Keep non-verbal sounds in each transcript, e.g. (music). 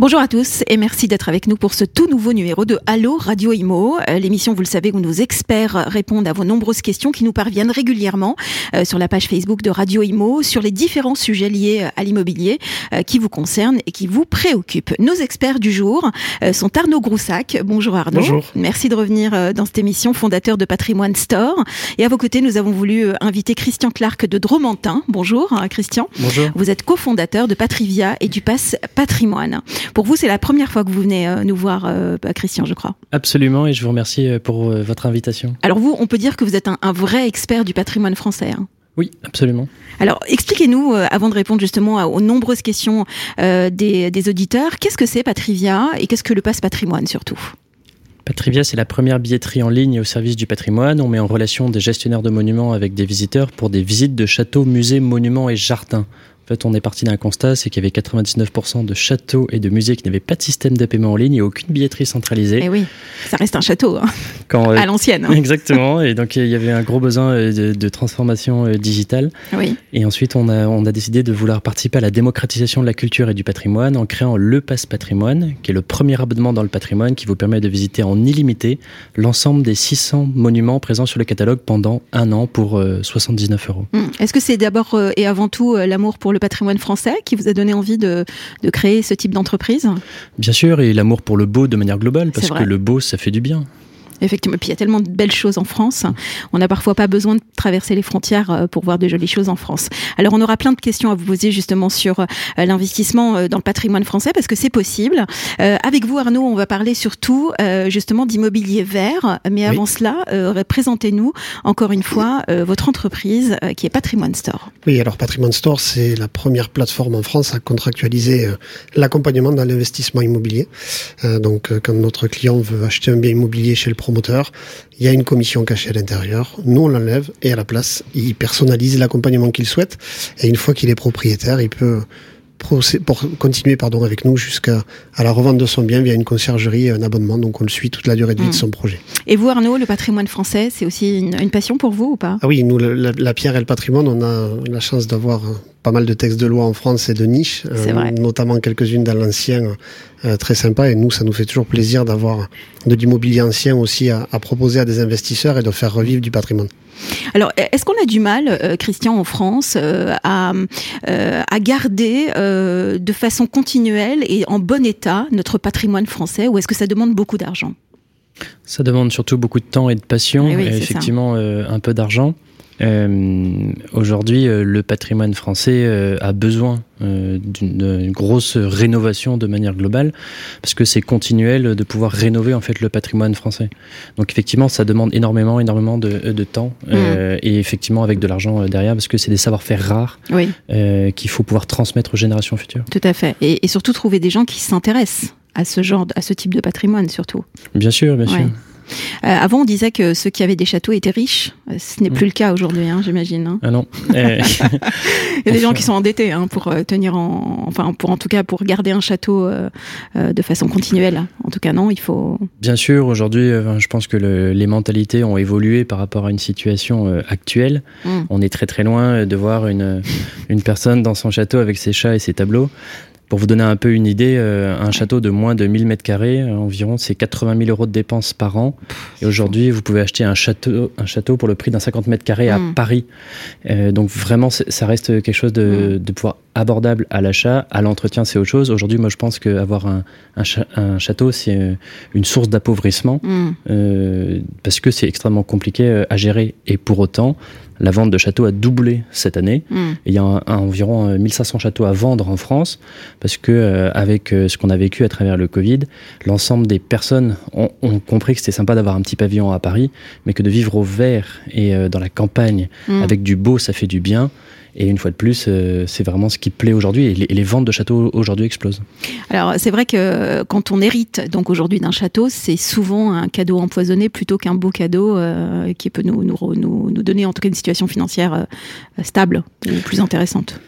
Bonjour à tous et merci d'être avec nous pour ce tout nouveau numéro de Allo Radio Imo. Euh, l'émission, vous le savez, où nos experts répondent à vos nombreuses questions qui nous parviennent régulièrement euh, sur la page Facebook de Radio Imo sur les différents sujets liés à l'immobilier euh, qui vous concernent et qui vous préoccupent. Nos experts du jour sont Arnaud Groussac. Bonjour Arnaud. Bonjour. Merci de revenir dans cette émission, fondateur de Patrimoine Store. Et à vos côtés, nous avons voulu inviter Christian Clark de Dromantin. Bonjour Christian. Bonjour. Vous êtes cofondateur de Patrivia et du Pass Patrimoine. Pour vous, c'est la première fois que vous venez euh, nous voir, euh, bah, Christian, je crois. Absolument, et je vous remercie euh, pour votre invitation. Alors vous, on peut dire que vous êtes un, vrai expert du patrimoine français. Hein. Oui, absolument. Alors, expliquez-nous, avant de répondre justement aux nombreuses questions des, auditeurs, qu'est-ce que c'est Patrivia et qu'est-ce que le passe patrimoine surtout? Patrivia, c'est la première billetterie en ligne au service du patrimoine. On met en relation des gestionnaires de monuments avec des visiteurs pour des visites de châteaux, musées, monuments et jardins. En fait, on est parti d'un constat, c'est qu'il y avait 99% de châteaux et de musées qui n'avaient pas de système de paiement en ligne et aucune billetterie centralisée. Et eh oui, ça reste un château, hein. Quand, euh, à l'ancienne. Hein. (laughs) Exactement, et donc il y avait un gros besoin euh, de, transformation euh, digitale. Oui. Et ensuite, on a, on a décidé de vouloir participer à la démocratisation de la culture et du patrimoine en créant le Pass Patrimoine, qui est le premier abonnement dans le patrimoine qui vous permet de visiter en illimité l'ensemble des 600 monuments présents sur le catalogue pendant un an pour 79 euros. Hum. Est-ce que c'est d'abord et avant tout l'amour pour le patrimoine français qui vous a donné envie de, créer ce type d'entreprise? Bien sûr, et l'amour pour le beau de manière globale, parce que le beau, ça fait du bien. Effectivement. puis il y a tellement de belles choses en France. On n'a parfois pas besoin de traverser les frontières euh, pour voir de jolies choses en France. Alors on aura plein de questions à vous poser justement sur euh, l'investissement euh, dans le patrimoine français parce que c'est possible. avec vous Arnaud, on va parler surtout justement d'immobilier vert. Mais avant cela, présentez-nous encore une fois votre entreprise qui est Patrimoine Store. Oui, alors Patrimoine Store, c'est la première plateforme en France à contractualiser l'accompagnement dans l'investissement immobilier. donc quand notre client veut acheter un bien immobilier chez le promoteur, il y a une commission cachée à l'intérieur, nous on l'enlève et à la place, il personnalise l'accompagnement qu'il souhaite et une fois qu'il est propriétaire, il peut pour continuer pardon, avec nous jusqu'à à la revente de son bien via une conciergerie et un abonnement. Donc on le suit toute la durée de vie de mm. son projet. Et vous Arnaud, le patrimoine français, c'est aussi une, passion pour vous ou pas? Ah oui, nous, la, pierre et le patrimoine, on a la chance d'avoir pas mal de textes de loi en France et de niches, euh, notamment quelques-unes dans l'ancien, euh, très sympa. Et nous, ça nous fait toujours plaisir d'avoir de l'immobilier ancien aussi à, à proposer à des investisseurs et de faire revivre du patrimoine. Alors, est-ce qu'on a du mal, euh, Christian, en France, euh, à, euh, à, garder de façon continuelle et en bon état notre patrimoine français, ou est-ce que ça demande beaucoup d'argent? Ça demande surtout beaucoup de temps et de passion, et effectivement un peu d'argent. Euh, Aujourd'hui, euh, le patrimoine français euh, a besoin d'une grosse rénovation de manière globale, parce que c'est continuel de pouvoir rénover en fait le patrimoine français. Donc effectivement, ça demande énormément, énormément de, de temps, mmh. et effectivement avec de l'argent derrière, parce que c'est des savoir-faire rares oui. qu'il faut pouvoir transmettre aux générations futures. Tout à fait, et, et surtout trouver des gens qui s'intéressent à ce genre, à ce type de patrimoine surtout. Bien sûr, bien sûr. Euh, avant, on disait que ceux qui avaient des châteaux étaient riches. Euh, ce n'est plus le cas aujourd'hui, hein, j'imagine. Hein. Ah non. (laughs) Eh. Il y a des gens qui sont endettés hein, pour euh, tenir en, enfin, pour en tout cas pour garder un château de façon continuelle. En tout cas, non, il faut. Bien sûr, aujourd'hui, je pense que les mentalités ont évolué par rapport à une situation actuelle. Mm. On est très très loin de voir une une personne dans son château avec ses chats et ses tableaux. Pour vous donner un peu une idée, euh, un château de moins de 1000 mètres carrés, euh, environ, c'est 80 000 euros de dépenses par an. Et aujourd'hui, vous pouvez acheter un château, un château pour le prix d'un 50 mètres carrés à hmm. Paris. Euh, donc vraiment, ça reste quelque chose de, hmm. de pouvoir abordable à l'achat. À l'entretien, c'est autre chose. Aujourd'hui, moi, je pense qu'avoir un, un, château, c'est une source d'appauvrissement hmm. euh, parce que c'est extrêmement compliqué à gérer. Et pour autant, la vente de châteaux a doublé cette année. Hmm. il y a environ 1500 euh, châteaux à vendre en France parce que euh, avec euh, ce qu'on a vécu à travers le Covid, l'ensemble des personnes ont, compris que c'était sympa d'avoir un petit pavillon à Paris, mais que de vivre au vert et dans la campagne hmm. avec du beau, ça fait du bien. Et une fois de plus, euh, c'est vraiment ce qui plaît aujourd'hui. Et, les ventes de châteaux aujourd'hui explosent. Alors, c'est vrai que quand on hérite donc aujourd'hui d'un château, c'est souvent un cadeau empoisonné plutôt qu'un beau cadeau euh, qui peut nous, nous, nous, donner en tout cas une situation financière euh, stable ou plus intéressante.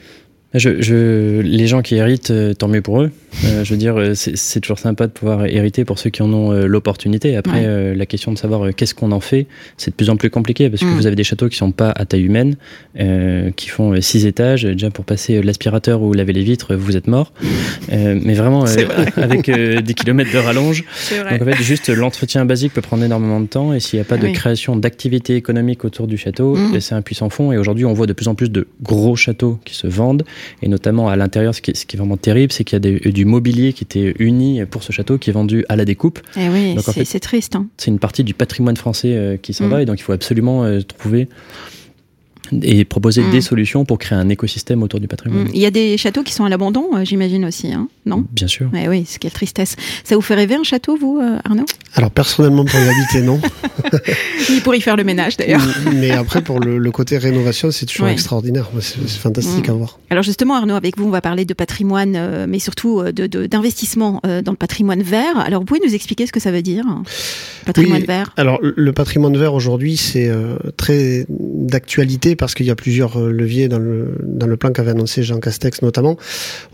Je, les gens qui héritent, euh, tant mieux pour eux. Euh, je veux dire, euh, c'est toujours sympa de pouvoir hériter pour ceux qui en ont l'opportunité. Après, la question de savoir qu'est-ce qu'on en fait, c'est de plus en plus compliqué parce que mm. vous avez des châteaux qui sont pas à taille humaine, qui font six étages. Déjà pour passer l'aspirateur ou laver les vitres, vous êtes mort. mais vraiment (laughs) avec des kilomètres de rallonge. Donc en fait, juste l'entretien basique peut prendre énormément de temps et s'il n'y a pas de création d'activité économique autour du château, mm. c'est un puissant fond. Et aujourd'hui, on voit de plus en plus de gros châteaux qui se vendent et notamment à l'intérieur, ce, qui est vraiment terrible, c'est qu'il y a du mobilier qui était uni pour ce château qui est vendu à la découpe. Et eh oui, c'est triste. Hein. C'est une partie du patrimoine français euh, qui s'en mm. va et donc il faut absolument euh, trouver et proposer des mm. solutions pour créer un écosystème autour du patrimoine. Mm. Il y a des châteaux qui sont à l'abandon, euh, j'imagine aussi, hein non Bien sûr. Mais oui, c'est quelle tristesse. Ça vous fait rêver un château, vous, euh, Arnaud Alors personnellement, pour y habiter, non. (laughs) Il pourrait y faire le ménage, d'ailleurs. (laughs) Mais après, pour le, côté rénovation, c'est toujours extraordinaire. C'est fantastique mm. à voir. Alors justement, Arnaud, avec vous, on va parler de patrimoine, euh, mais surtout d'investissement de, dans le patrimoine vert. Alors, vous pouvez nous expliquer ce que ça veut dire, patrimoine vert? Alors, le patrimoine vert aujourd'hui, c'est très d'actualité parce qu'il y a plusieurs euh, leviers dans le, dans le plan qu'avait annoncé Jean Castex notamment.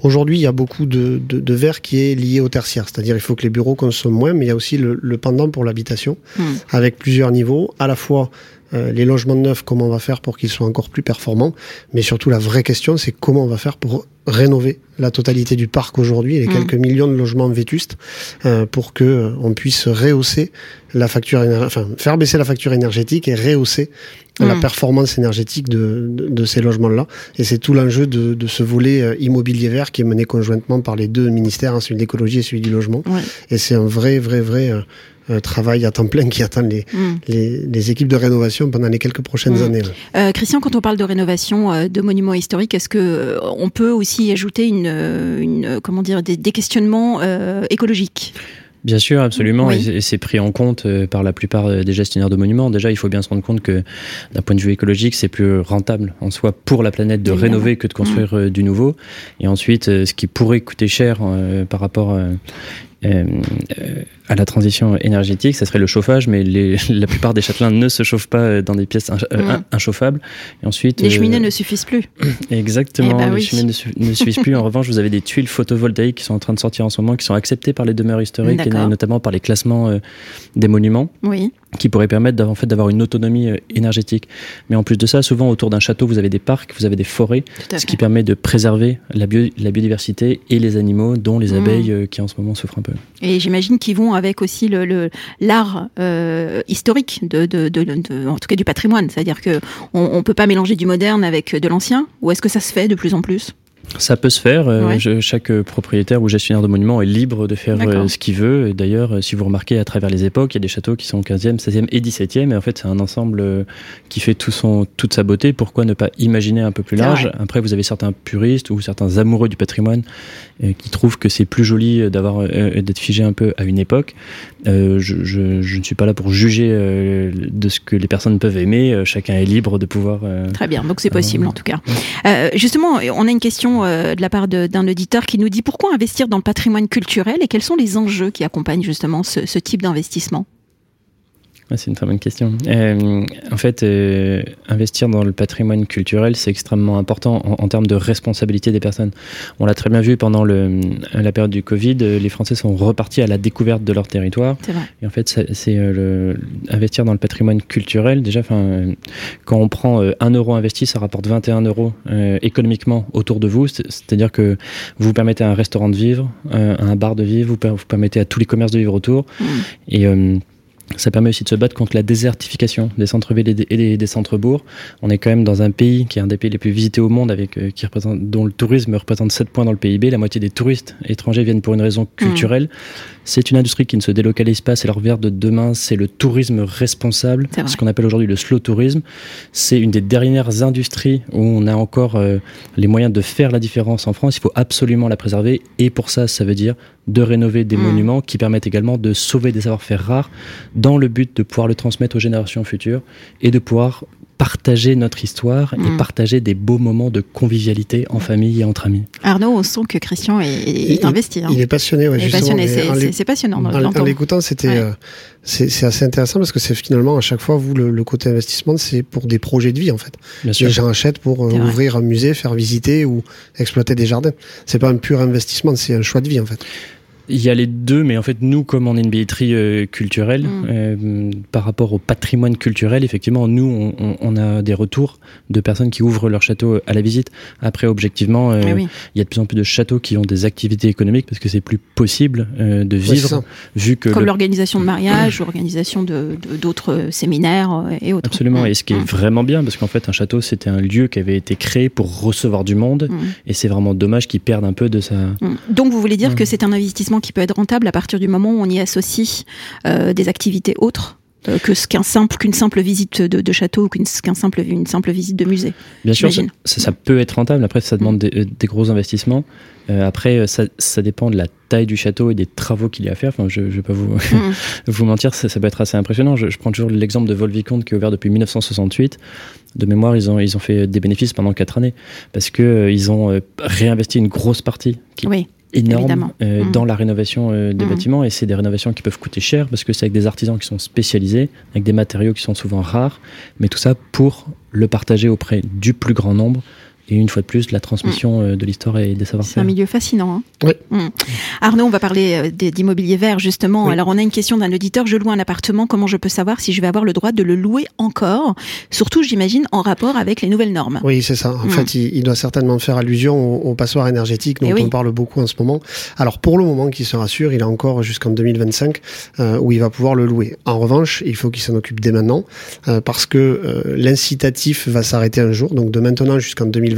Aujourd'hui, il y a beaucoup de, de, de verre qui est lié au tertiaire, c'est-à-dire il faut que les bureaux consomment moins, mais il y a aussi le, le pendant pour l'habitation, hmm. avec plusieurs niveaux, à la fois euh, les logements neufs, comment on va faire pour qu'ils soient encore plus performants, mais surtout la vraie question, c'est comment on va faire pour rénover la totalité du parc aujourd'hui, les mm. quelques millions de logements vétustes, euh, pour que euh, on puisse rehausser la facture, enfin faire baisser la facture énergétique et rehausser la mm. performance énergétique de, de, ces logements-là. Et c'est tout l'enjeu de, de, ce volet euh, immobilier vert qui est mené conjointement par les deux ministères, hein, celui de l'écologie et celui du logement. Et c'est un vrai, vrai, vrai euh, travail à temps plein qui attend les, mm. les, les, équipes de rénovation pendant les quelques prochaines mm. années. Euh, Christian, quand on parle de rénovation euh, de monuments historiques, est-ce que euh, on peut aussi ajouter une, une comment dire des, des questionnements écologiques? Bien sûr, absolument, et c'est pris en compte par la plupart des gestionnaires de monuments. Déjà, il faut bien se rendre compte que d'un point de vue écologique, c'est plus rentable en soi pour la planète de rénover que de construire mm. du nouveau. Et ensuite, ce qui pourrait coûter cher par rapport euh, à la transition énergétique, ça serait le chauffage, mais les, (laughs) la plupart des châtelains ne se chauffent pas dans des pièces euh, inchauffables. Et ensuite, les cheminées euh, ne suffisent plus. (clears throat) Exactement, eh ben les cheminées ne, suffisent plus. En revanche, vous avez des tuiles photovoltaïques qui sont en train de sortir en ce moment, qui sont acceptées par les demeures historiques et notamment par les classements des monuments. Oui qui pourrait permettre en fait d'avoir une autonomie euh, énergétique. Mais en plus de ça, souvent autour d'un château, vous avez des parcs, vous avez des forêts, ce qui permet de préserver la, la, biodiversité et les animaux, dont les mmh. abeilles euh, qui en ce moment souffrent un peu. Et j'imagine qu'ils vont avec aussi le l'art euh, historique de, de, de, en tout cas du patrimoine, c'est-à-dire que on, on peut pas mélanger du moderne avec de l'ancien. Ou est-ce que ça se fait de plus en plus? Ça peut se faire. Euh, chaque propriétaire ou gestionnaire de monument est libre de faire euh, ce qu'il veut. D'ailleurs, euh, si vous remarquez à travers les époques, il y a des châteaux qui sont 15e, 16e et 17e. Et en fait, c'est un ensemble qui fait tout son, toute sa beauté. Pourquoi ne pas imaginer un peu plus large? Après, vous avez certains puristes ou certains amoureux du patrimoine qui trouvent que c'est plus joli d'avoir d'être figé un peu à une époque. Je, je, je, ne suis pas là pour juger de ce que les personnes peuvent aimer. Chacun est libre de pouvoir. Très bien. Donc c'est possible en tout cas. justement, on a une question euh, de la part d'un auditeur qui nous dit pourquoi investir dans le patrimoine culturel et quels sont les enjeux qui accompagnent justement ce type d'investissement? C'est une très bonne question. Euh, en fait, euh, investir dans le patrimoine culturel, c'est extrêmement important en, termes de responsabilité des personnes. On l'a très bien vu pendant le, la période du Covid, euh, les Français sont repartis à la découverte de leur territoire. Vrai. Et en fait, c'est le, investir dans le patrimoine culturel. Déjà, quand on prend un euro investi, ça rapporte 21 euros économiquement autour de vous. C'est-à-dire que vous permettez à un restaurant de vivre, à un bar de vivre, vous, vous permettez à tous les commerces de vivre autour. Mmh. Et ça permet aussi de se battre contre la désertification des centres-villes et des, centres-bourgs. On est quand même dans un pays qui est un des pays les plus visités au monde, avec euh, qui représente, dont le tourisme représente 7 points dans le PIB. La moitié des touristes étrangers viennent pour une raison culturelle. Mmh. C'est une industrie qui ne se délocalise pas. C'est leur verre de demain. C'est le tourisme responsable, ce qu'on appelle aujourd'hui le slow tourisme. C'est une des dernières industries où on a encore euh, les moyens de faire la différence en France. Il faut absolument la préserver. Et pour ça, ça veut dire de rénover des mmh. monuments qui permettent également de sauver des savoir-faire rares dans le but de pouvoir le transmettre aux générations futures et de pouvoir partager notre histoire et mm. partager des beaux moments de convivialité en famille et entre amis. Arnaud, on sent que Christian est, investi. Hein. Il est passionné, ouais, il est passionné, c'est passionnant. En, l'écoutant, c'était euh, c'est assez intéressant parce que c'est finalement à chaque fois vous le, côté investissement, c'est pour des projets de vie en fait. Bien sûr. Les gens achètent pour euh, ouvrir un musée, faire visiter ou exploiter des jardins. C'est pas un pur investissement, c'est un choix de vie en fait. Il y a les deux, mais en fait, nous, comme on est une billetterie euh, culturelle, mm. euh, par rapport au patrimoine culturel, effectivement, nous, on, on, a des retours de personnes qui ouvrent leur château à la visite. Après, objectivement, euh, il y a de plus en plus de châteaux qui ont des activités économiques parce que c'est plus possible de vivre, vu que comme l'organisation de mariage, l'organisation de d'autres séminaires et autres. Absolument. Mm. Et ce qui est mm. vraiment bien, parce qu'en fait, un château, c'était un lieu qui avait été créé pour recevoir du monde, et c'est vraiment dommage qu'ils perdent un peu de sa. Donc, vous voulez dire que c'est un investissement qui peut être rentable à partir du moment où on y associe euh, des activités autres euh, que qu'un simple qu'une simple visite de, château ou qu'un simple une simple visite de musée. Bien sûr, ça, ça, peut être rentable. Après, ça demande des, euh, gros investissements. après, ça, ça, dépend de la taille du château et des travaux qu'il y a à faire. Enfin, je ne vais pas vous, mm. (laughs) vous mentir, ça, ça, peut être assez impressionnant. Je, prends toujours l'exemple de Volvicomte qui est ouvert depuis 1968. De mémoire, ils ont, ils ont fait des bénéfices pendant quatre années parce que ils ont réinvesti une grosse partie qui, oui énorme euh, mm. dans la rénovation euh, des mm. bâtiments et c'est des rénovations qui peuvent coûter cher parce que c'est avec des artisans qui sont spécialisés, avec des matériaux qui sont souvent rares, mais tout ça pour le partager auprès du plus grand nombre et une fois de plus, la transmission mm. euh, de l'histoire et des savoir-faire. C'est un milieu fascinant. Hein oui. Mm. Arnaud, on va parler euh, d'immobilier vert, justement. Alors, on a une question d'un auditeur. Je loue un appartement. Comment je peux savoir si je vais avoir le droit de le louer encore? Surtout, j'imagine, en rapport avec les nouvelles normes. Oui, c'est ça. En mm. fait, il, doit certainement faire allusion aux, passoires énergétiques dont eh on parle beaucoup en ce moment. Alors, pour le moment, qu'il se rassure, il a encore jusqu'en 2025 euh, où il va pouvoir le louer. En revanche, il faut qu'il s'en occupe dès maintenant parce que l'incitatif va s'arrêter un jour. Donc, de maintenant jusqu'en 2025,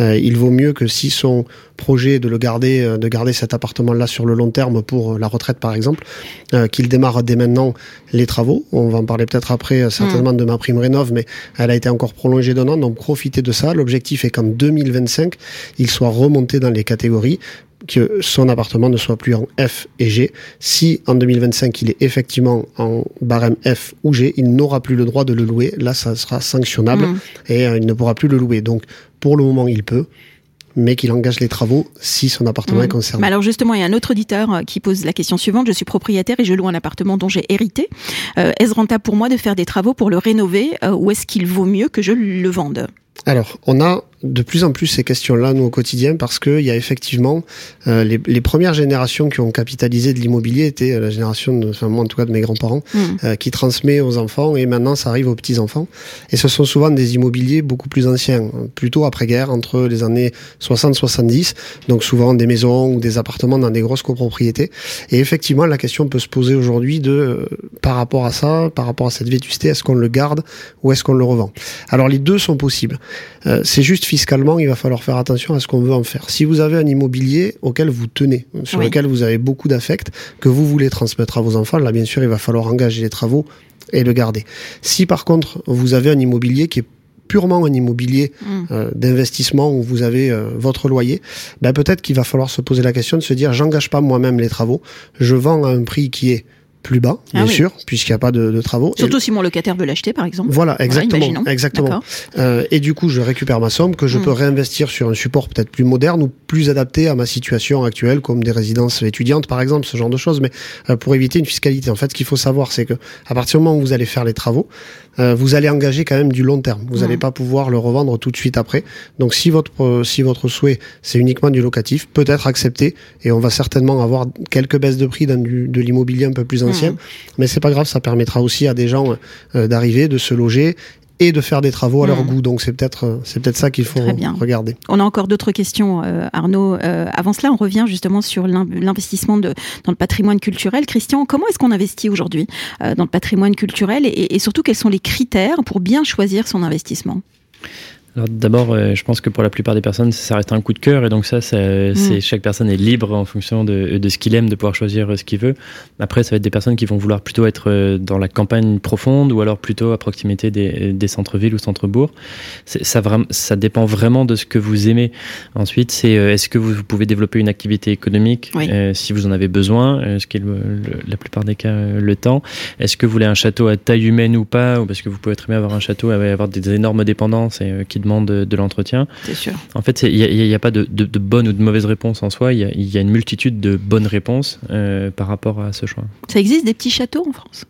euh, il vaut mieux que si son projet de le garder, euh, de garder cet appartement-là sur le long terme pour la retraite par exemple, euh, qu'il démarre dès maintenant les travaux. On va en parler peut-être après certainement mm. de ma prime rénov, mais elle a été encore prolongée d'un an, donc profitez de ça. L'objectif est qu'en 2025, il soit remonté dans les catégories que son appartement ne soit plus en F et G. Si en 2025 il est effectivement en barème F ou G, il n'aura plus le droit de le louer. Là, ça sera sanctionnable mm. et euh, il ne pourra plus le louer. Donc, pour le moment, il peut mais qu'il engage les travaux si son appartement est mm. concerné. Mais alors justement, il y a un autre auditeur euh, qui pose la question suivante. Je suis propriétaire et je loue un appartement dont j'ai hérité. Euh, est-ce rentable pour moi de faire des travaux pour le rénover ou est-ce qu'il vaut mieux que je le vende? Alors, on a de plus en plus ces questions-là, nous, au quotidien, parce qu'il y a effectivement euh, les, les, premières générations qui ont capitalisé de l'immobilier étaient euh, la génération, de, enfin, moi en tout cas de mes grands-parents, mm. euh, qui transmet aux enfants, et maintenant ça arrive aux petits-enfants. Et ce sont souvent des immobiliers beaucoup plus anciens, plutôt après-guerre, entre les années 60-70, donc souvent des maisons ou des appartements dans des grosses copropriétés. Et effectivement, la question peut se poser aujourd'hui de, par rapport à ça, par rapport à cette vétusté, est-ce qu'on le garde ou est-ce qu'on le revend? Alors les deux sont possibles. C'est juste fiscalement, il va falloir faire attention à ce qu'on veut en faire. Si vous avez un immobilier auquel vous tenez, sur lequel vous avez beaucoup d'affect, que vous voulez transmettre à vos enfants, là, bien sûr, il va falloir engager les travaux et le garder. Si par contre, vous avez un immobilier qui est purement un immobilier mm. euh, d'investissement où vous avez euh, votre loyer, ben peut-être qu'il va falloir se poser la question de se dire j'engage pas moi-même les travaux, je vends à un prix qui est plus bas, ah bien sûr, puisqu'il n'y a pas de, de travaux. Surtout si mon locataire veut l'acheter, par exemple. Voilà, exactement, exactement. Euh, et du coup, je récupère ma somme que je hmm. peux réinvestir sur un support peut-être plus moderne ou plus adapté à ma situation actuelle, comme des résidences étudiantes, par exemple, ce genre de choses. Mais euh, pour éviter une fiscalité, en fait, ce qu'il faut savoir, c'est que à partir du moment où vous allez faire les travaux, euh, vous allez engager quand même du long terme. Vous n'allez pas pouvoir le revendre tout de suite après. Donc, si votre si votre souhait c'est uniquement du locatif, peut-être accepté, et on va certainement avoir quelques baisses de prix dans du, de l'immobilier un peu plus ancien Mmh. Mais c'est pas grave, ça permettra aussi à des gens euh, d'arriver, de se loger et de faire des travaux à leur mmh. goût. Donc c'est peut-être euh, c'est peut-être ça qu'il faut regarder. On a encore d'autres questions, euh, Arnaud. avant cela, on revient justement sur l'investissement dans le patrimoine culturel. Christian, comment est-ce qu'on investit aujourd'hui dans le patrimoine culturel et, et, surtout quels sont les critères pour bien choisir son investissement? Alors d'abord, euh, je pense que pour la plupart des personnes, ça reste un coup de cœur et donc ça, c'est mm. chaque personne est libre en fonction de, de ce qu'il aime, de pouvoir choisir euh, ce qu'il veut. Après, ça va être des personnes qui vont vouloir plutôt être euh, dans la campagne profonde ou alors plutôt à proximité des, des centres-villes ou centres-bourgs. Ça, ça dépend vraiment de ce que vous aimez. Ensuite, c'est est-ce que vous pouvez développer une activité économique si vous en avez besoin, ce qui est la plupart des cas le temps. Est-ce que vous voulez un château à taille humaine ou pas, ou parce que vous pouvez très bien avoir un château et avoir des énormes dépendances et qui demande de, l'entretien. C'est sûr. En fait, il n'y a, pas de, bonne ou de mauvaise réponse en soi. Il y a, une multitude de bonnes réponses euh, par rapport à ce choix. Ça existe des petits châteaux en France?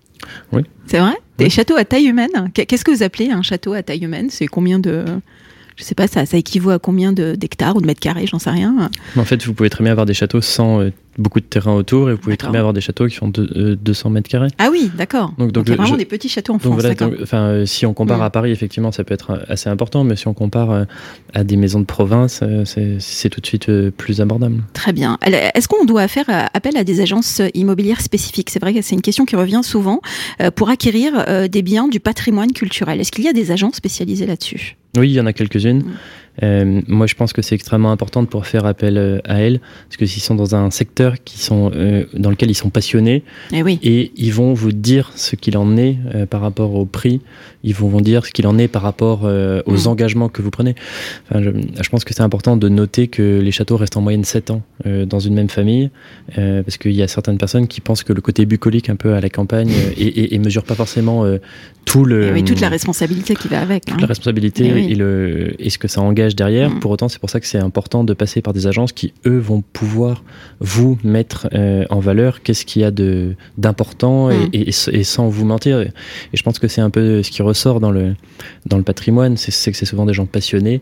Oui. C'est vrai? Des châteaux à taille humaine? Qu'est-ce que vous appelez un château à taille humaine? C'est combien de je sais pas, ça, ça équivaut à combien d'hectares ou de mètres carrés, j'en sais rien. En fait, vous pouvez très bien avoir des châteaux sans euh, beaucoup de terrain autour et vous pouvez très bien avoir des châteaux qui font 200 euh, mètres carrés. Ah oui, d'accord. Donc, a vraiment des petits châteaux en France. enfin, euh, si on compare mm. à Paris, effectivement, ça peut être assez important, mais si on compare à des maisons de province, c'est tout de suite plus abordable. Très bien. Est-ce qu'on doit faire appel à des agences immobilières spécifiques? C'est vrai que c'est une question qui revient souvent pour acquérir des biens du patrimoine culturel. Est-ce qu'il y a des agences spécialisées là-dessus? Oui, il y en a quelques-unes. Mm. Euh, moi, je pense que c'est extrêmement important pour faire appel euh, à elles, parce que s'ils sont dans un secteur qui sont, euh, dans lequel ils sont passionnés, et, eh oui. et ils vont vous dire ce qu'il en est euh, par rapport au prix, ils vont vous dire ce qu'il en est par rapport euh, aux mm. engagements que vous prenez. Enfin, je, je, pense que c'est important de noter que les châteaux restent en moyenne 7 ans dans une même famille, parce qu'il y a certaines personnes qui pensent que le côté bucolique un peu à la campagne et, et, et mesurent pas forcément tout le... Et oui, toute la responsabilité qui va avec. Toute hein. la responsabilité et, et, le, et ce que ça engage derrière. Mm. Pour autant, c'est pour ça que c'est important de passer par des agences qui, eux, vont pouvoir vous mettre euh, en valeur qu'est-ce qu'il y a d'important et, mm. et, sans vous mentir. Et je pense que c'est un peu ce qui ressort dans le dans le patrimoine, c'est que c'est souvent des gens passionnés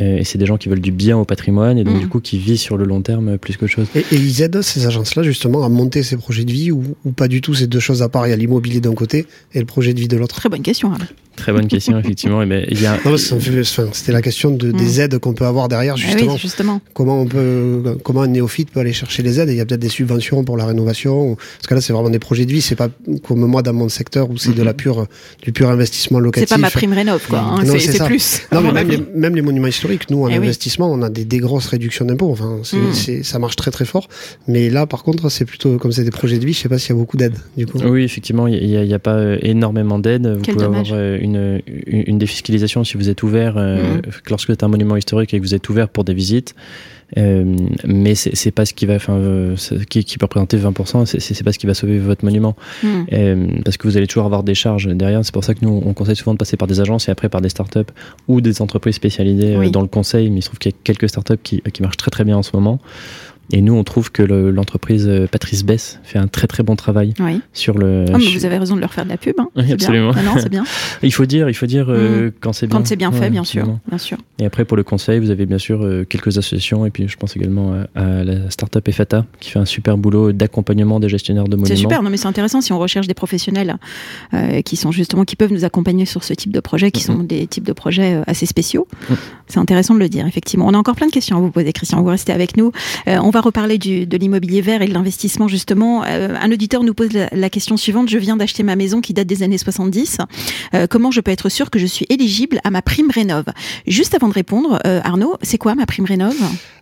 euh, et c'est des gens qui veulent du bien au patrimoine et donc mm. du coup qui vivent sur le long terme plus qu'autre chose. Et, ils aident ces agences-là justement à monter ces projets de vie ou, ou pas du tout ces deux choses à part. Il y a l'immobilier d'un côté et le projet de vie de l'autre? Très bonne question. Très bonne question, (laughs) effectivement. Et ben, a... C'était la question de, des mm. aides qu'on peut avoir derrière, ah justement. justement. Comment, on peut, comment un néophyte peut aller chercher les aides? Il y a peut-être des subventions pour la rénovation. Parce que là, c'est vraiment des projets de vie. C'est pas comme moi dans mon secteur où c'est de la mm-hmm. pure, du pur investissement locatif. C'est pas ma prime rénov, quoi. Hein. c'est plus. Non, mais (laughs) même les, même les, monuments historiques, nous, en eh investissement, on a des, des, grosses réductions d'impôts. Enfin, mm. ça marche très très fort. Mais là, par contre, c'est plutôt comme c'est des projets de vie. Je sais pas s'il y a beaucoup d'aides, du coup. Oui, effectivement, il n'y a, a, pas euh, énormément d'aides. Vous pouvez avoir euh, une, une une défiscalisation si vous êtes ouvert, euh, mhm. lorsque vous êtes un monument historique et que vous êtes ouvert pour des visites. Euh, mais c'est pas ce qui va, enfin, euh, qui, qui, peut représenter 20%, c'est pas ce qui va sauver votre monument, mhm. euh, parce que vous allez toujours avoir des charges derrière. C'est pour ça que nous, on conseille souvent de passer par des agences et après par des startups ou des entreprises spécialisées dans le conseil. Mais il se trouve qu'il y a quelques startups qui, qui marchent très très bien en ce moment. Et nous, on trouve que l'entreprise euh, Patrice Bess fait un très très bon travail sur le. Oh, mais vous avez raison de leur faire de la pub. Hein. absolument. non, c'est bien. (laughs) il faut dire, il faut dire euh, mm. quand c'est bien. Quand c'est bien fait, bien sûr, bien sûr. Et après, pour le conseil, vous avez bien sûr euh, quelques associations. Et puis, je pense également à, la startup EFATA qui fait un super boulot d'accompagnement des gestionnaires de monuments. C'est super. Non, mais c'est intéressant si on recherche des professionnels qui sont justement qui peuvent nous accompagner sur ce type de projet, qui sont des types de projets assez spéciaux. C'est intéressant de le dire, effectivement. On a encore plein de questions à vous poser, Christian. Vous restez avec nous. on va reparler de l'immobilier vert et de l'investissement justement. Euh, un auditeur nous pose la, question suivante. Je viens d'acheter ma maison qui date des années 70. Euh, comment je peux être sûr que je suis éligible à ma prime rénov? Juste avant de répondre, euh, Arnaud, c'est quoi ma prime rénov?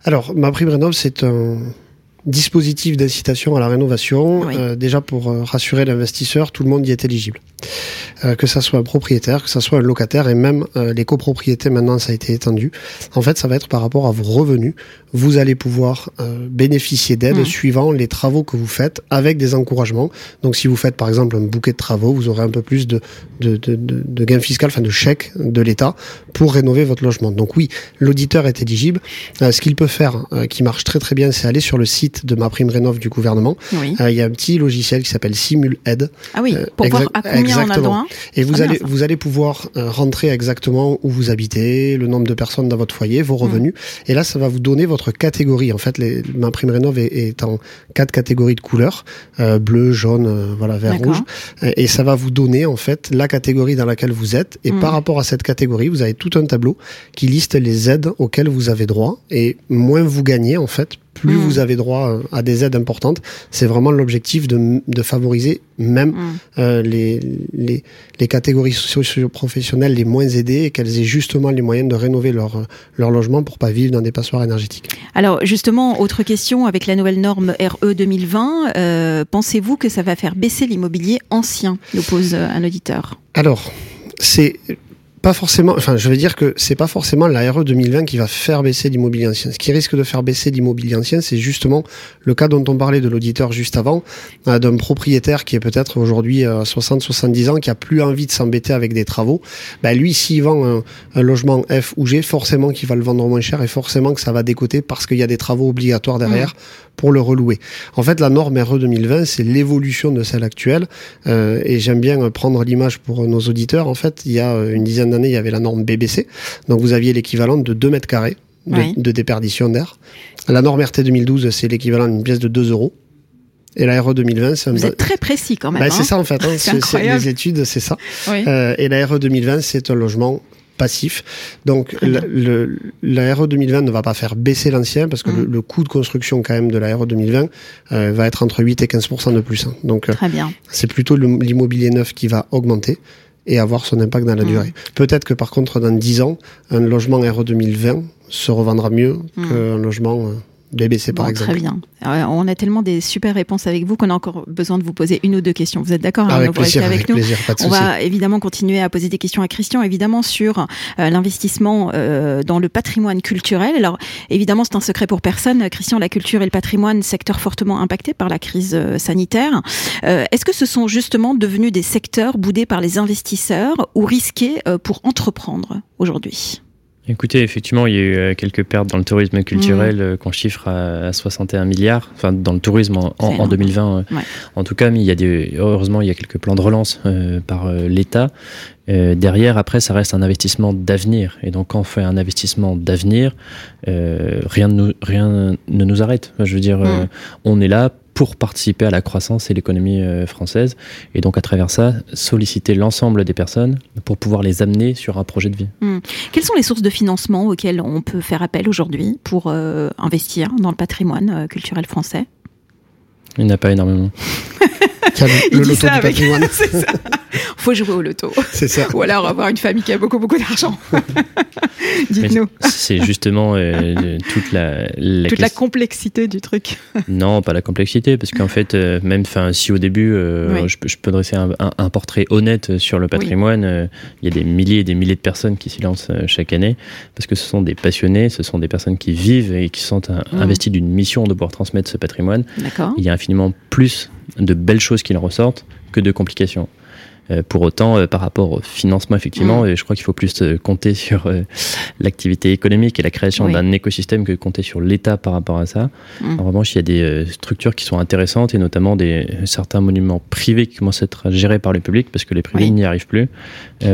Alors, ma prime rénov, c'est un dispositif d'incitation à la rénovation. déjà pour rassurer l'investisseur, tout le monde y est éligible. Euh, que ça soit un propriétaire, que ça soit un locataire, et même euh, les copropriétés maintenant ça a été étendu. En fait, ça va être par rapport à vos revenus. Vous allez pouvoir euh, bénéficier d'aides mmh. suivant les travaux que vous faites avec des encouragements. Donc, si vous faites par exemple un bouquet de travaux, vous aurez un peu plus de, de, de, de, de gains fiscaux, enfin de chèques de l'État pour rénover votre logement. Donc oui, l'auditeur est éligible. ce qu'il peut faire, qui marche très très bien, c'est aller sur le site de ma prime rénov du gouvernement. il y a un petit logiciel qui s'appelle Simul Aide. Ah oui, pour voir à combien Exactement. Et vous allez vous allez pouvoir euh, rentrer exactement où vous habitez, le nombre de personnes dans votre foyer, vos revenus. Mm. Et là, ça va vous donner votre catégorie. En fait, les, ma prime rénov est, est, en quatre catégories de couleurs euh, bleu, jaune, euh, voilà, vert, rouge. Et ça va vous donner en fait la catégorie dans laquelle vous êtes. Et par mm. rapport à cette catégorie, vous avez tout un tableau qui liste les aides auxquelles vous avez droit. Et moins vous gagnez en fait, plus mmh. vous avez droit à des aides importantes. C'est vraiment l'objectif de, de, favoriser même mmh. les, les, les, catégories socio-professionnelles les moins aidées et qu'elles aient justement les moyens de rénover leur, leur logement pour pas vivre dans des passoires énergétiques. Alors justement, autre question, avec la nouvelle norme RE 2020, pensez-vous que ça va faire baisser l'immobilier ancien nous pose un auditeur? Alors, c'est pas forcément, enfin, je veux dire que c'est pas forcément la RE 2020 qui va faire baisser l'immobilier ancien. Ce qui risque de faire baisser l'immobilier ancien, c'est justement le cas dont on parlait de l'auditeur juste avant, euh, d'un propriétaire qui est peut-être aujourd'hui 60, euh, 70 ans, qui a plus envie de s'embêter avec des travaux. Ben, lui, s'il vend un, un, logement F ou G, forcément qu'il va le vendre moins cher et forcément que ça va décoter parce qu'il y a des travaux obligatoires derrière mmh. pour le relouer. En fait, la norme RE 2020, c'est l'évolution de celle actuelle. Euh, et j'aime bien prendre l'image pour nos auditeurs. En fait, il y a une dizaine d'années, il y avait la norme BBC. Donc vous aviez l'équivalent de 2 mètres carrés de, déperdition d'air. La norme RT 2012, c'est l'équivalent d'une pièce de 2 euros. Et la RE 2020, c'est Vous êtes très précis quand même. Bah, c'est hein. ça en fait. Hein. (laughs) c'est les études, c'est ça. Euh, et la RE 2020, c'est un logement passif. Donc le, la RE 2020 ne va pas faire baisser l'ancien parce que le, coût de construction quand même de la RE 2020 euh, va être entre 8 et 15% de plus. Hein. Donc euh, c'est plutôt l'immobilier neuf qui va augmenter et avoir son impact dans la mmh. durée. Peut-être que par contre, dans 10 ans, un logement RE 2020 se revendra mieux mmh. qu'un logement euh, BBC par exemple. Très bien. on a tellement des super réponses avec vous qu'on a encore besoin de vous poser une ou deux questions. Vous êtes d'accord hein, Avec, plaisir, avec, nous plaisir, On va évidemment continuer à poser des questions à Christian, évidemment sur euh, l'investissement euh, dans le patrimoine culturel. Alors évidemment, c'est un secret pour personne. Christian, la culture et le patrimoine, secteur fortement impacté par la crise euh, sanitaire. Est-ce que ce sont justement devenus des secteurs boudés par les investisseurs ou risqués pour entreprendre aujourd'hui? Écoutez, effectivement, il y a eu euh, quelques pertes dans le tourisme culturel mmh. qu'on chiffre à 61 milliards, enfin dans le tourisme en, 2020 euh, en tout cas, mais il y a des, heureusement il y a quelques plans de relance par l'État. derrière, après, ça reste un investissement d'avenir. Et donc, quand on fait un investissement d'avenir, rien, ne, rien ne nous arrête. Je veux dire, mmh. on est là pour participer à la croissance et l'économie euh, française. Et donc, à travers ça, solliciter l'ensemble des personnes pour pouvoir les amener sur un projet de vie. Hmm. Quelles sont les sources de financement auxquelles on peut faire appel aujourd'hui pour euh, investir dans le patrimoine euh, culturel français? Il n'y en a pas énormément. (laughs) le loto ça du patrimoine. (laughs) (laughs) Faut jouer au loto. C'est ça. Ou alors avoir une famille qui a beaucoup, beaucoup d'argent. (laughs) Dites-nous. C'est justement euh, toute la, toute la complexité du truc. non, pas la complexité, parce qu'en fait, euh, même si au début, euh, je, peux dresser un, portrait honnête sur le patrimoine, il y a des milliers et des milliers de personnes qui s'y lancent chaque année, parce que ce sont des passionnés, ce sont des personnes qui vivent et qui sont mmh. investies d'une mission de pouvoir transmettre ce patrimoine. Il y a infiniment plus de belles choses qui en ressortent que de complications. Euh, pour autant, euh, par rapport au financement, effectivement, mm. je crois qu'il faut plus euh, compter (laughs) sur l'activité économique et la création d'un écosystème que compter sur l'État par rapport à ça. Mm. En revanche, il y a des structures qui sont intéressantes et notamment des, certains monuments privés qui commencent à être gérés par le public parce que les privés n'y arrivent plus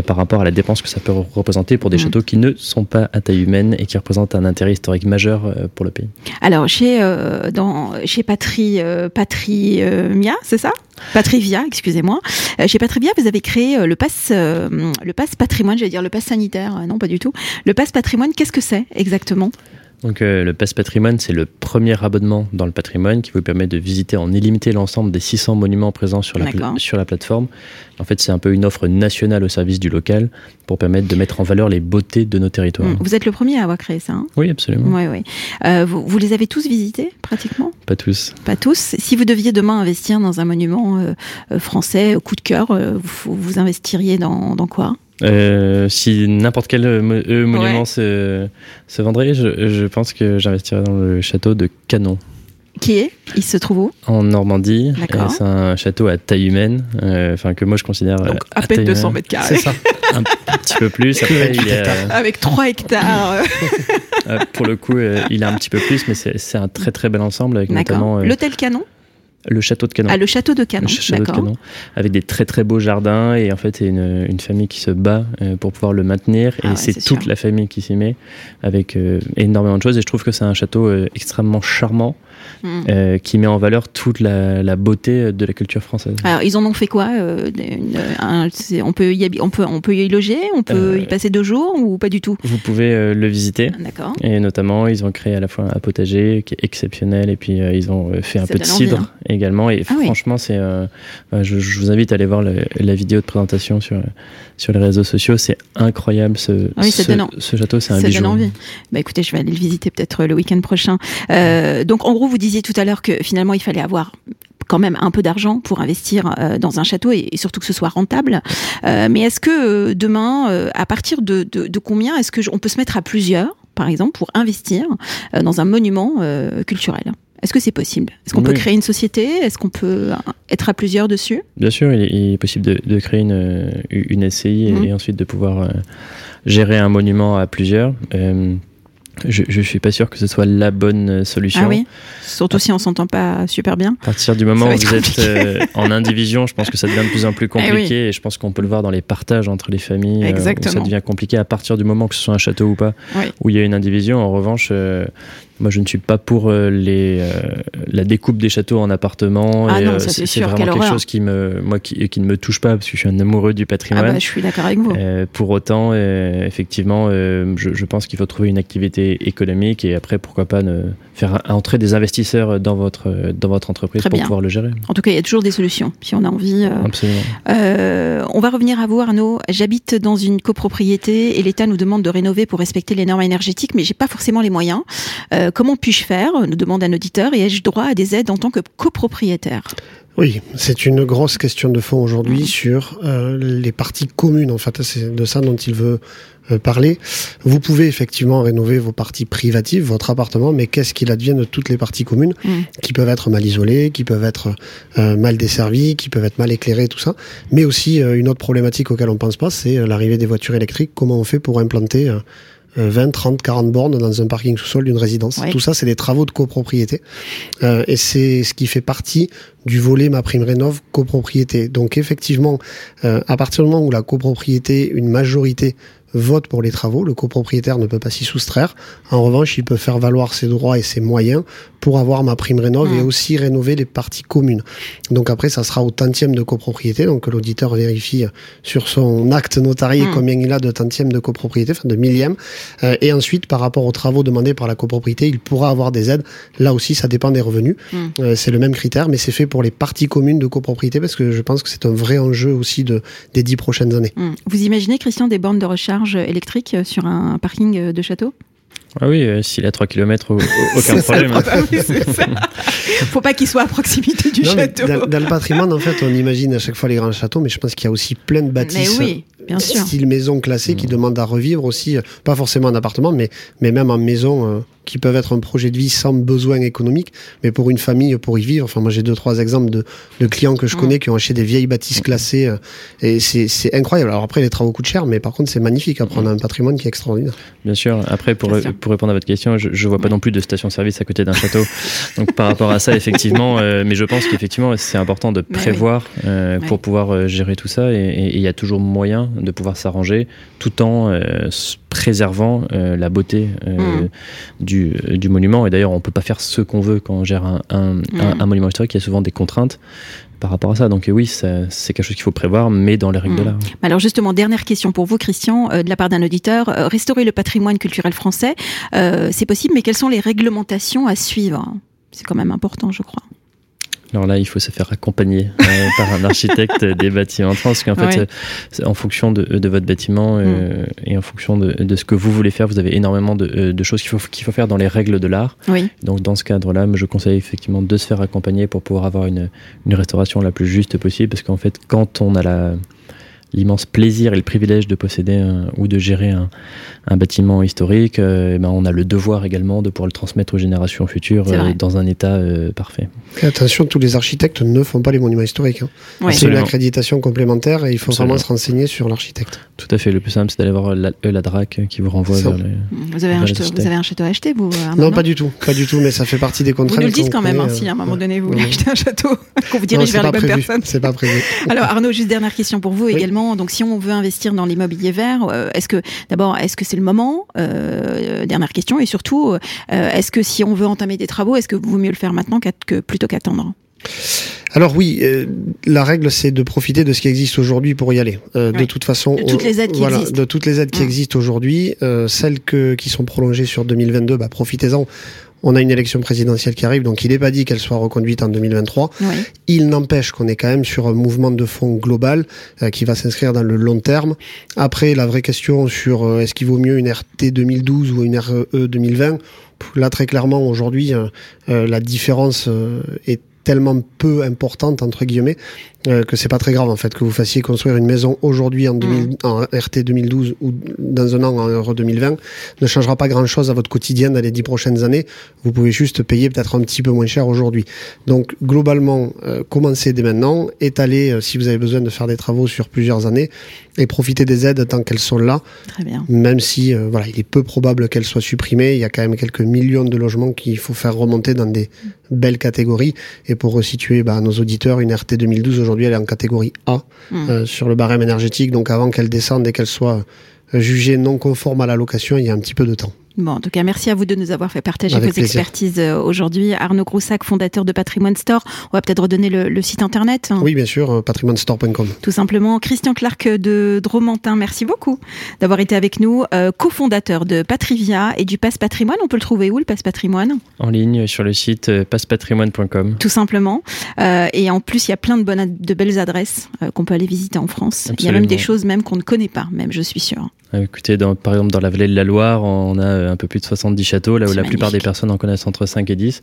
par rapport à la dépense que ça peut représenter pour des mm. châteaux qui ne sont pas à taille humaine et qui représentent un intérêt historique majeur pour le pays. Alors, chez, dans, chez Patrie, Patrie Mia, c'est ça? Patrivia, excusez-moi. chez Patrivia, vous avez créé euh, le pass, euh, le pass patrimoine, j'allais dire le pass sanitaire, euh, non pas du tout. Le pass patrimoine, qu'est-ce que c'est exactement? Donc le Pass Patrimoine, c'est le premier abonnement dans le patrimoine qui vous permet de visiter en illimité l'ensemble des 600 monuments présents sur la, sur la plateforme. En fait, c'est un peu une offre nationale au service du local pour permettre de mettre en valeur les beautés de nos territoires. Vous êtes le premier à avoir créé ça hein? Oui, absolument. Ouais, ouais. Vous, vous, les avez tous visités pratiquement? Pas tous. Pas tous. Si vous deviez demain investir dans un monument français, coup de cœur, vous, vous investiriez dans, dans quoi? Euh, si n'importe quel euh, monument se, se, vendrait, je, je pense que j'investirais dans le château de Canon. Qui est? Il se trouve où? En Normandie. C'est un château à taille humaine, euh, enfin que moi je considère Donc, à, peine 200 mètres carrés. C'est ça. un, petit peu plus. Après, il Avec 3 hectares. pour le coup, il a un petit peu plus, mais c'est un très très bel ensemble avec notamment. L'hôtel Canon? Le château de Canon. Ah, le château de Canon. Le château de Canon, avec des très très beaux jardins et en fait c'est une, une, famille qui se bat euh, pour pouvoir le maintenir et Ah c'est toute la famille qui s'y met avec euh, énormément de choses et je trouve que c'est un château euh, extrêmement charmant Mm. euh, qui met en valeur toute la, la, beauté de la culture française. Alors ils en ont fait quoi une, un, on, peut y on, peut, on peut y loger On peut y passer deux jours ou pas du tout? Vous pouvez le visiter. D'accord. Et notamment ils ont créé à la fois un potager qui est exceptionnel et puis ils ont fait un peu de cidre hein. Également et ah, franchement oui. c'est je, je, vous invite à aller voir le, la vidéo de présentation sur sur les réseaux sociaux c'est incroyable ce, ah oui, ce, ce, château c'est un ça bijou donne envie. Bah écoutez je vais aller le visiter peut-être le week-end prochain euh, donc en gros vous disiez tout à l'heure que finalement il fallait avoir quand même un peu d'argent pour investir euh, dans un château et, surtout que ce soit rentable. Euh, mais est-ce que euh, demain, à partir de, de, de combien est-ce que on peut se mettre à plusieurs, par exemple, pour investir euh, dans un monument euh, culturel? Est-ce que c'est possible? Est-ce qu'on oui. peut créer une société? Est-ce qu'on peut être à plusieurs dessus? Bien sûr, il est, il est possible de, de, créer une, une SCI Mhm. et, et, ensuite de pouvoir euh, gérer un monument à plusieurs. Euh, je, je suis pas sûr que ce soit la bonne solution. Ah oui Surtout si on s'entend pas super bien. À partir du moment où vous êtes euh, en indivision, je pense que ça devient de plus en plus compliqué Eh oui. et je pense qu'on peut le voir dans les partages entre les familles. euh, Exactement. ça devient compliqué à partir du moment que ce soit un château ou pas, oui. où il y a une indivision. En revanche, euh, moi je ne suis pas pour euh, les, la découpe des châteaux en appartements. Ah non, c'est vraiment quelque horreur. chose qui me, moi, qui, qui, ne me touche pas parce que je suis un amoureux du patrimoine. Ah bah, je suis d'accord avec vous. Euh, pour autant, euh, effectivement, je, je, pense qu'il faut trouver une activité économique et après, pourquoi pas ne faire entrer des investisseurs dans votre, dans votre entreprise Très pour bien. pouvoir le gérer. En tout cas, il y a toujours des solutions si on a envie. euh, Absolument. on va revenir à vous, Arnaud. J'habite dans une copropriété et l'État nous demande de rénover pour respecter les normes énergétiques, mais j'ai pas forcément les moyens. Euh, comment puis-je faire nous demande un auditeur, et ai-je droit à des aides en tant que copropriétaire? Oui, c'est une grosse question de fond aujourd'hui mmh. sur euh, les parties communes. En fait, c'est de ça dont il veut euh, parler. Vous pouvez effectivement rénover vos parties privatives, votre appartement, mais qu'est-ce qu'il advient de toutes les parties communes mmh. qui peuvent être mal isolées, qui peuvent être euh, mal desservies, qui peuvent être mal éclairées, tout ça. Mais aussi euh, une autre problématique auquel on pense pas, c'est euh, l'arrivée des voitures électriques. Comment on fait pour implanter 20, 30, 40 bornes dans un parking sous-sol d'une résidence? Tout ça, c'est des travaux de copropriété. Euh, et c'est ce qui fait partie du volet Ma Prime Rénov copropriété. Donc effectivement, euh, à partir du moment où la copropriété, une majorité vote pour les travaux, le copropriétaire ne peut pas s'y soustraire. En revanche, il peut faire valoir ses droits et ses moyens pour avoir ma prime rénov mmh. et aussi rénover les parties communes. Donc après, ça sera au tantième de copropriété, donc que l'auditeur vérifie sur son acte notarié mmh. combien il a de tantième de copropriété, enfin de millième. Euh, et ensuite, par rapport aux travaux demandés par la copropriété, il pourra avoir des aides. Là aussi, ça dépend des revenus. Mmh. Euh, c'est le même critère, mais c'est fait pour les parties communes de copropriété parce que je pense que c'est un vrai enjeu aussi de, des dix prochaines années. Vous imaginez, Christian, des bornes de recharge électrique sur un parking de château ah oui, euh, s'il a 3 km, (laughs) aucun problème. hein. Faut pas qu'il soit à proximité du non, château. Dans, dans, le patrimoine, en fait, on imagine à chaque fois les grands châteaux, mais je pense qu'il y a aussi plein de bâtisses. oui, bien sûr. Style maison classée mmh. qui demandent à revivre aussi, pas forcément en appartement, mais, mais même en maison. Euh, qui peuvent être un projet de vie sans besoin économique, mais pour une famille, pour y vivre. Enfin, moi, j'ai deux, trois exemples de, de clients que je connais mmh. qui ont acheté des vieilles bâtisses classées, euh, et c'est incroyable. Alors après, les travaux coûtent cher, mais par contre, c'est magnifique. Après, on a un patrimoine qui est extraordinaire. Bien sûr. Après, pour, pour répondre à votre question, je, je vois pas non plus de station-service à côté d'un château. (laughs) Donc, par rapport à ça, effectivement, euh, mais je pense qu'effectivement, c'est important de prévoir euh, pour pouvoir euh, gérer tout ça, et il y a toujours moyen de pouvoir s'arranger tout en euh, préservant euh, la beauté mmh. du, du, monument. Et d'ailleurs, on peut pas faire ce qu'on veut quand on gère un, un, mmh. un, un, monument historique. Il y a souvent des contraintes par rapport à ça. Donc oui, c'est quelque chose qu'il faut prévoir, mais dans les règles mmh. de l'art. Alors justement, dernière question pour vous, Christian, euh, de la part d'un auditeur. Euh, restaurer le patrimoine culturel français, euh, c'est possible, mais quelles sont les réglementations à suivre? C'est quand même important, je crois. Alors là, il faut se faire accompagner euh, (laughs) par un architecte des bâtiments parce qu'en fait, Ouais. euh, en fonction de, de votre bâtiment euh, et en fonction de, de ce que vous voulez faire, vous avez énormément de, de choses qu'il faut, qu'il faut faire dans les règles de l'art. Oui. Donc dans ce cadre-là, je conseille effectivement de se faire accompagner pour pouvoir avoir une, une restauration la plus juste possible, parce qu'en fait, quand on a la l'immense plaisir et le privilège de posséder un- ou de gérer un, un bâtiment historique, euh, ben on a le devoir également de pouvoir le transmettre aux générations futures euh, dans un état euh, parfait. Et attention, tous les architectes ne font pas les monuments historiques. Hein. Ouais. C'est une accréditation complémentaire et il faut Absolument. vraiment se renseigner sur l'architecte. Tout à fait. Le plus simple, c'est d'aller voir la, la DRAC qui vous renvoie vers les. Vous avez, un château, vous avez un château à acheter, vous Non, pas du tout. Pas du tout, mais ça fait partie des contrats. Vous nous le dites quand même, hein, si à un moment donné vous voulez acheter un château, (laughs) qu'on vous dirige vers les bonnes personnes. C'est pas prévu. Alors Arnaud, juste dernière question pour vous également. Donc si on veut investir dans l'immobilier vert, est-ce que d'abord, est-ce que c'est le moment euh, Dernière question. Et surtout, euh, est-ce que si on veut entamer des travaux, est-ce que vaut mieux le faire maintenant que plutôt qu'attendre? Alors oui, euh, la règle c'est de profiter de ce qui existe aujourd'hui pour y aller. Euh, de toute façon, de toutes les aides qui voilà, existent. de toutes les aides qui mmh. existent aujourd'hui, euh, celles que, qui sont prolongées sur 2022, bah, profitez-en. On a une élection présidentielle qui arrive, donc il n'est pas dit qu'elle soit reconduite en 2023. Oui. Il n'empêche qu'on est quand même sur un mouvement de fonds global euh, qui va s'inscrire dans le long terme. Après, la vraie question sur euh, est-ce qu'il vaut mieux une RT 2012 ou une RE 2020, là très clairement aujourd'hui, euh, la différence est tellement peu importante entre guillemets euh, que c'est pas très grave en fait que vous fassiez construire une maison aujourd'hui en, mmh. en, RT 2012 ou dans un an en Euro 2020 ne changera pas grand chose à votre quotidien dans les dix prochaines années. Vous pouvez juste payer peut-être un petit peu moins cher aujourd'hui. Donc globalement, euh, commencez dès maintenant, étalez euh, si vous avez besoin de faire des travaux sur plusieurs années et profitez des aides tant qu'elles sont là. Très bien. Même si euh, voilà, il est peu probable qu'elles soient supprimées, il y a quand même quelques millions de logements qu'il faut faire remonter dans des belles catégories. Et pour resituer bah, nos auditeurs, une RT 2012 aujourd'hui elle est en catégorie A mmh. euh, sur le barème énergétique. Donc avant qu'elle descende et qu'elle soit jugée non conforme à la location, il y a un petit peu de temps. Bon, en tout cas, merci à vous de nous avoir fait partager Avec vos plaisir. expertises euh, aujourd'hui. Arnaud Groussac, fondateur de Patrimoine Store. On va peut-être redonner le, le, site internet. Oui, bien sûr, euh, patrimoinestore.com. Tout simplement. Christian Clark de Dromantin, merci beaucoup d'avoir été avec nous. Euh, cofondateur de Patrivia et du Passe Patrimoine. On peut le trouver où, le Passe Patrimoine? En ligne sur le site euh, passepatrimoine.com. Tout simplement. Euh, et en plus, il y a plein de, bonnes, de belles adresses euh, qu'on peut aller visiter en France. Absolument. Il y a même des choses même qu'on ne connaît pas, même, je suis sûre. Écoutez, dans, par exemple, dans la vallée de la Loire, on a un peu plus de 70 châteaux, là où la magnifique. plupart des personnes en connaissent entre 5 et 10.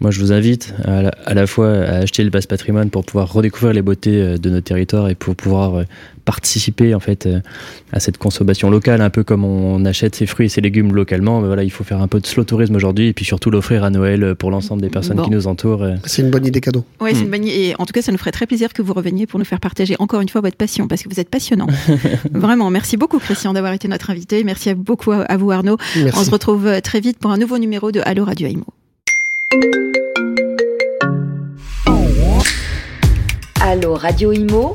Moi, je vous invite à la, à la fois à acheter le Basse Patrimoine pour pouvoir redécouvrir les beautés euh, de nos territoires et pour pouvoir euh, participer en fait euh, à cette consommation locale, un peu comme on achète ses fruits et ses légumes localement. Mais voilà, il faut faire un peu de slow tourisme aujourd'hui et puis surtout l'offrir à Noël pour l'ensemble des personnes bon. qui nous entourent. C'est une bonne idée cadeau. Oui, mmh. c'est une bonne idée. Et en tout cas, ça nous ferait très plaisir que vous reveniez pour nous faire partager encore une fois votre passion parce que vous êtes passionnant. (laughs) Vraiment, merci beaucoup Christian d'avoir été notre invité. Merci à beaucoup à vous Arnaud. Merci. On se retrouve très vite pour un nouveau numéro de Allo Radio Imo. Allo Radio Imo,